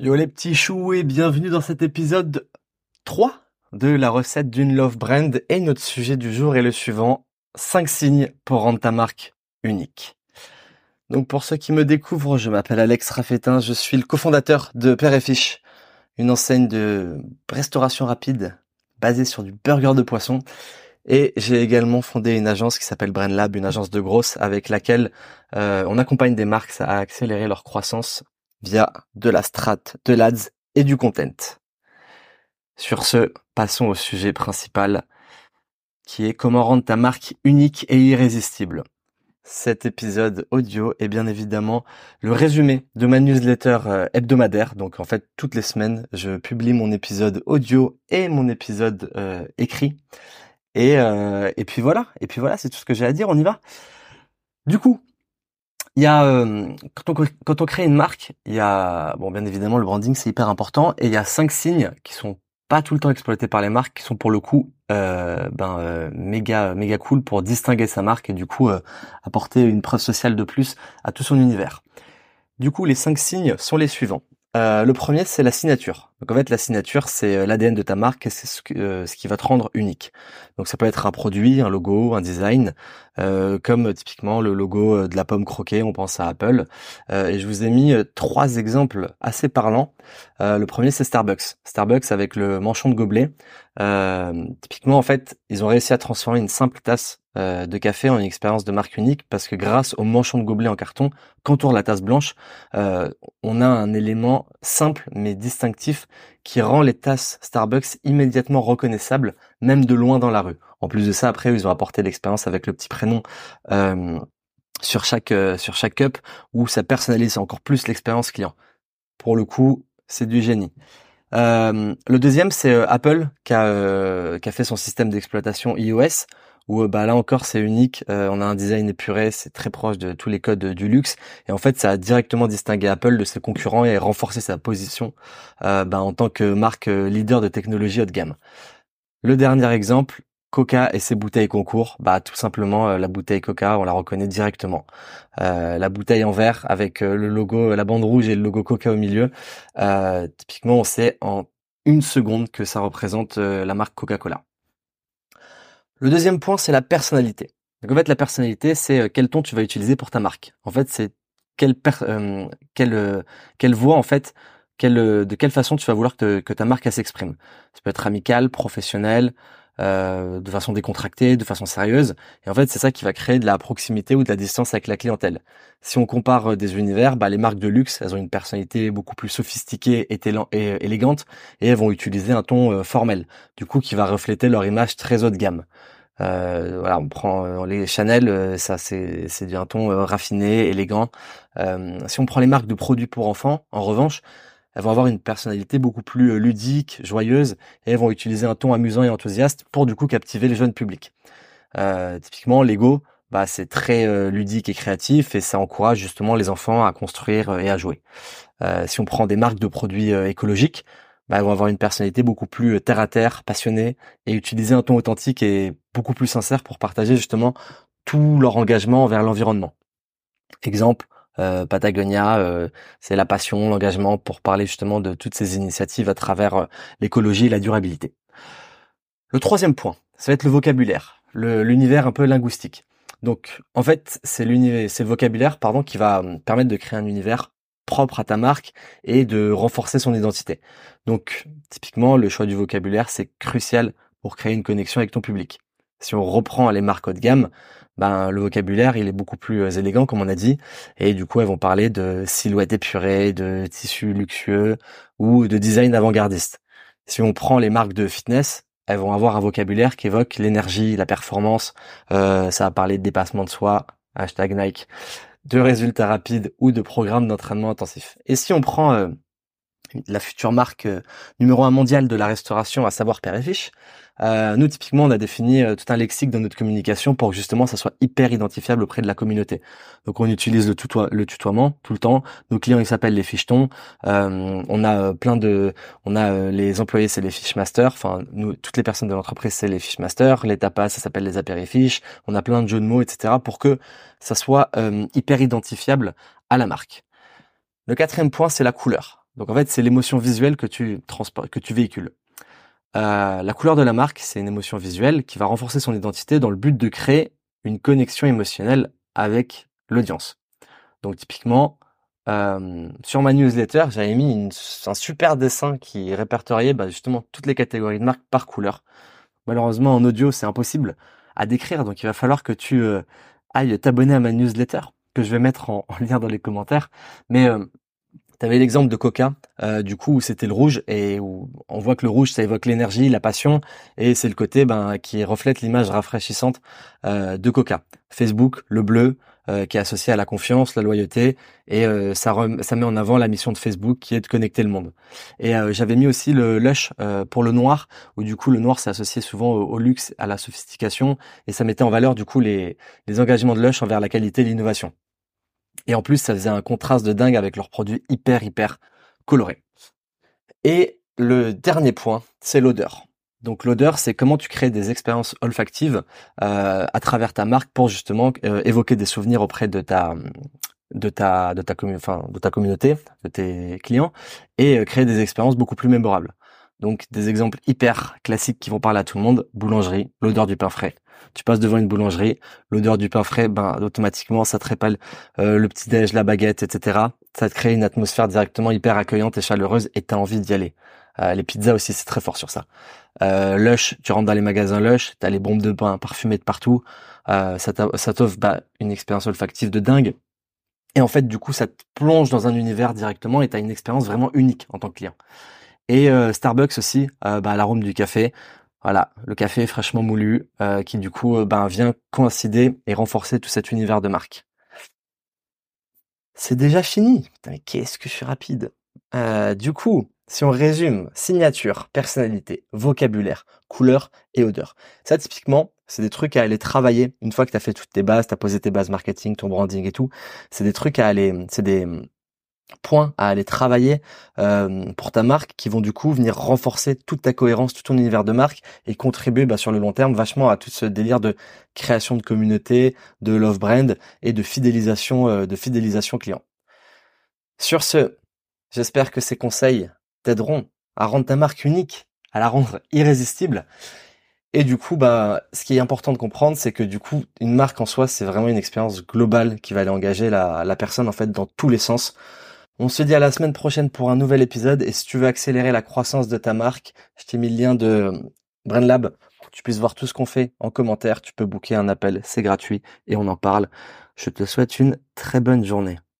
Yo les petits choux et bienvenue dans cet épisode 3 de la recette d'une love brand. Et notre sujet du jour est le suivant. 5 signes pour rendre ta marque unique. Donc pour ceux qui me découvrent, je m'appelle Alex Raffetin, je suis le cofondateur de Père et Fiche, une enseigne de restauration rapide basée sur du burger de poisson. Et j'ai également fondé une agence qui s'appelle Brand Lab, une agence de grosse avec laquelle euh, on accompagne des marques à accélérer leur croissance via de la strat, de l'ads et du content. Sur ce, passons au sujet principal qui est comment rendre ta marque unique et irrésistible. Cet épisode audio est bien évidemment le résumé de ma newsletter euh, hebdomadaire. Donc en fait, toutes les semaines, je publie mon épisode audio et mon épisode euh, écrit. Et, euh, et puis voilà, et puis voilà, c'est tout ce que j'ai à dire, on y va? Du coup, il y a euh, quand, on, quand crée une marque, il y a bon bien évidemment le branding c'est hyper important et il y a cinq signes qui sont pas tout le temps exploités par les marques qui sont pour le coup euh, ben euh, méga méga cool pour distinguer sa marque et du coup apporter une preuve sociale de plus à tout son univers. Du coup les cinq signes sont les suivants. Euh, le premier, c'est la signature. Donc en fait, la signature, c'est euh, l'ADN de ta marque et c'est ce, euh, ce, qui va te rendre unique. Donc ça peut être un produit, un logo, un design, comme typiquement le logo de la pomme croquée, on pense à Apple. et je vous ai mis trois exemples assez parlants. le premier, c'est Starbucks. Starbucks avec le manchon de gobelet. typiquement, en fait, ils ont réussi à transformer une simple tasse euh, de café en une expérience de marque unique parce que grâce au manchon de gobelet en carton qu'entoure la tasse blanche, euh, on a un élément simple mais distinctif qui rend les tasses Starbucks immédiatement reconnaissables, même de loin dans la rue. En plus de ça, après, ils ont apporté l'expérience avec le petit prénom euh, sur chaque sur chaque cup où ça personnalise encore plus l'expérience client. Pour le coup, c'est du génie. le deuxième, c'est Apple qui a fait son système d'exploitation iOS où euh, bah là encore c'est unique, euh, on a un design épuré, c'est très proche de tous les codes du luxe et en fait ça a directement distingué Apple de ses concurrents et renforcé sa position euh, bah, en tant que marque leader de technologie haut de gamme. Le dernier exemple, Coca et ses bouteilles concours, bah tout simplement la bouteille Coca, on la reconnaît directement. la bouteille en verre avec le logo, la bande rouge et le logo Coca au milieu, typiquement on sait en une seconde que ça représente la marque Coca-Cola. Le deuxième point, c'est la personnalité. Donc en fait, la personnalité, c'est euh, quel ton tu vas utiliser pour ta marque. En fait, c'est quelle, euh, quelle, euh, quelle voix, en fait, de quelle façon tu vas vouloir que, que ta marque s'exprime. Ça peut être amical, professionnel, euh, de façon décontractée, de façon sérieuse. Et en fait, c'est ça qui va créer de la proximité ou de la distance avec la clientèle. Si on compare des univers, bah, les marques de luxe, elles ont une personnalité beaucoup plus sophistiquée et, et élégante, et elles vont utiliser un ton formel, du coup, qui va refléter leur image très haut de gamme. Euh, voilà, on prend euh, les Chanel, euh, ça c'est c'est un ton raffiné, élégant. si on prend les marques de produits pour enfants, en revanche, elles vont avoir une personnalité beaucoup plus ludique, joyeuse, et elles vont utiliser un ton amusant et enthousiaste pour du coup captiver les jeunes publics. typiquement, Lego, bah c'est très ludique et créatif et ça encourage justement les enfants à construire et à jouer. si on prend des marques de produits écologiques, bah, elles vont avoir une personnalité beaucoup plus euh, terre à terre, passionnée, et utiliser un ton authentique et beaucoup plus sincère pour partager justement tout leur engagement envers l'environnement. Exemple, euh, Patagonia, euh, c'est la passion, l'engagement pour parler justement de toutes ces initiatives à travers l'écologie et la durabilité. Le troisième point, ça va être le vocabulaire, l'univers un peu linguistique. Donc, en fait, c'est l'univers, c'est le vocabulaire, pardon, qui va permettre de créer un univers propre à ta marque et de renforcer son identité. Donc, typiquement, le choix du vocabulaire, c'est crucial pour créer une connexion avec ton public. Si on reprend les marques haut de gamme, ben, le vocabulaire, il est beaucoup plus euh, élégant, comme on a dit. Et du coup, elles vont parler de silhouettes épurées, de tissus luxueux ou de design avant-gardiste. Si on prend les marques de fitness, elles vont avoir un vocabulaire qui évoque l'énergie, la performance. Euh, ça va parler de dépassement de soi, hashtag Nike de résultats rapides ou de programmes d'entraînement intensif. Et si on prend euh, la future marque numéro un mondiale de la restauration, à savoir Père et euh, nous typiquement on a défini tout un lexique dans notre communication pour que justement ça soit hyper identifiable auprès de la communauté. Donc on utilise le, le tutoiement tout le temps. Nos clients ils s'appellent les fichetons. on a plein de, on a les employés c'est les fishmasters. Enfin nous toutes les personnes de l'entreprise c'est les fishmasters. Les tapas ça s'appelle les apérifiches. On a plein de jeux de mots etc. pour que ça soit hyper identifiable à la marque. Le quatrième point c'est la couleur. Donc en fait, c'est l'émotion visuelle que tu que tu véhicules. Euh, la couleur de la marque, c'est une émotion visuelle qui va renforcer son identité dans le but de créer une connexion émotionnelle avec l'audience. Donc typiquement, euh, sur ma newsletter, j'avais mis un super dessin qui répertoriait bah, justement toutes les catégories de marques par couleur. Malheureusement, en audio, c'est impossible à décrire, donc il va falloir que tu euh, ailles t'abonner à ma newsletter que je vais mettre en, lien dans les commentaires. Mais euh, tu avais l'exemple de Coca, euh, du coup où c'était le rouge et où on voit que le rouge ça évoque l'énergie, la passion et c'est le côté ben, qui reflète l'image rafraîchissante euh, de Coca. Facebook, le bleu, euh, qui est associé à la confiance, la loyauté, et euh, ça, ça met en avant la mission de Facebook qui est de connecter le monde. Et euh, j'avais mis aussi le lush pour le noir, où du coup le noir c'est associé souvent au, luxe, à la sophistication, et ça mettait en valeur du coup les, les engagements de lush envers la qualité et l'innovation. Et en plus ça faisait un contraste de dingue avec leurs produits hyper hyper colorés. Et le dernier point, c'est l'odeur. Donc l'odeur, c'est comment tu crées des expériences olfactives euh, à travers ta marque pour justement euh, évoquer des souvenirs auprès de ta de ta de ta communauté, de tes clients et euh, créer des expériences beaucoup plus mémorables. Donc des exemples hyper classiques qui vont parler à tout le monde boulangerie, l'odeur du pain frais. Tu passes devant une boulangerie, l'odeur du pain frais, ben automatiquement ça te répale le petit déj, la baguette, etc. Ça te crée une atmosphère directement hyper accueillante et chaleureuse et t'as envie d'y aller. les pizzas aussi c'est très fort sur ça. Euh, Lush, tu rentres dans les magasins Lush, t'as les bombes de pain parfumées de partout. Euh, ça t'offre bah, une expérience olfactive de dingue. Et en fait, du coup, ça te plonge dans un univers directement et t'as une expérience vraiment unique en tant que client. Et euh, Starbucks aussi, euh, bah, l'arôme du café. Voilà, le café fraîchement moulu euh, qui du coup bah, vient coïncider et renforcer tout cet univers de marque. C'est déjà fini. Putain, mais qu'est-ce que je suis rapide. du coup, si on résume signature, personnalité, vocabulaire, couleur et odeur, ça typiquement, c'est des trucs à aller travailler une fois que tu as fait toutes tes bases, tu as posé tes bases marketing, ton branding et tout. C'est des trucs à aller, c'est des points à aller travailler euh, pour ta marque qui vont du coup venir renforcer toute ta cohérence, tout ton univers de marque et contribuer bah, sur le long terme vachement à tout ce délire de création de communauté, de love brand et de fidélisation, euh, de fidélisation client. Sur ce, j'espère que ces conseils t'aideront à rendre ta marque unique, à la rendre irrésistible. Et du coup, bah, ce qui est important de comprendre, c'est que du coup, une marque en soi, c'est vraiment une expérience globale qui va aller engager la, la personne en fait dans tous les sens. On se dit à la semaine prochaine pour un nouvel épisode. Et si tu veux accélérer la croissance de ta marque, je t'ai mis le lien de BrainLab pour que tu puisses voir tout ce qu'on fait en commentaire. Tu peux booker un appel, c'est gratuit et on en parle. Je te souhaite une très bonne journée.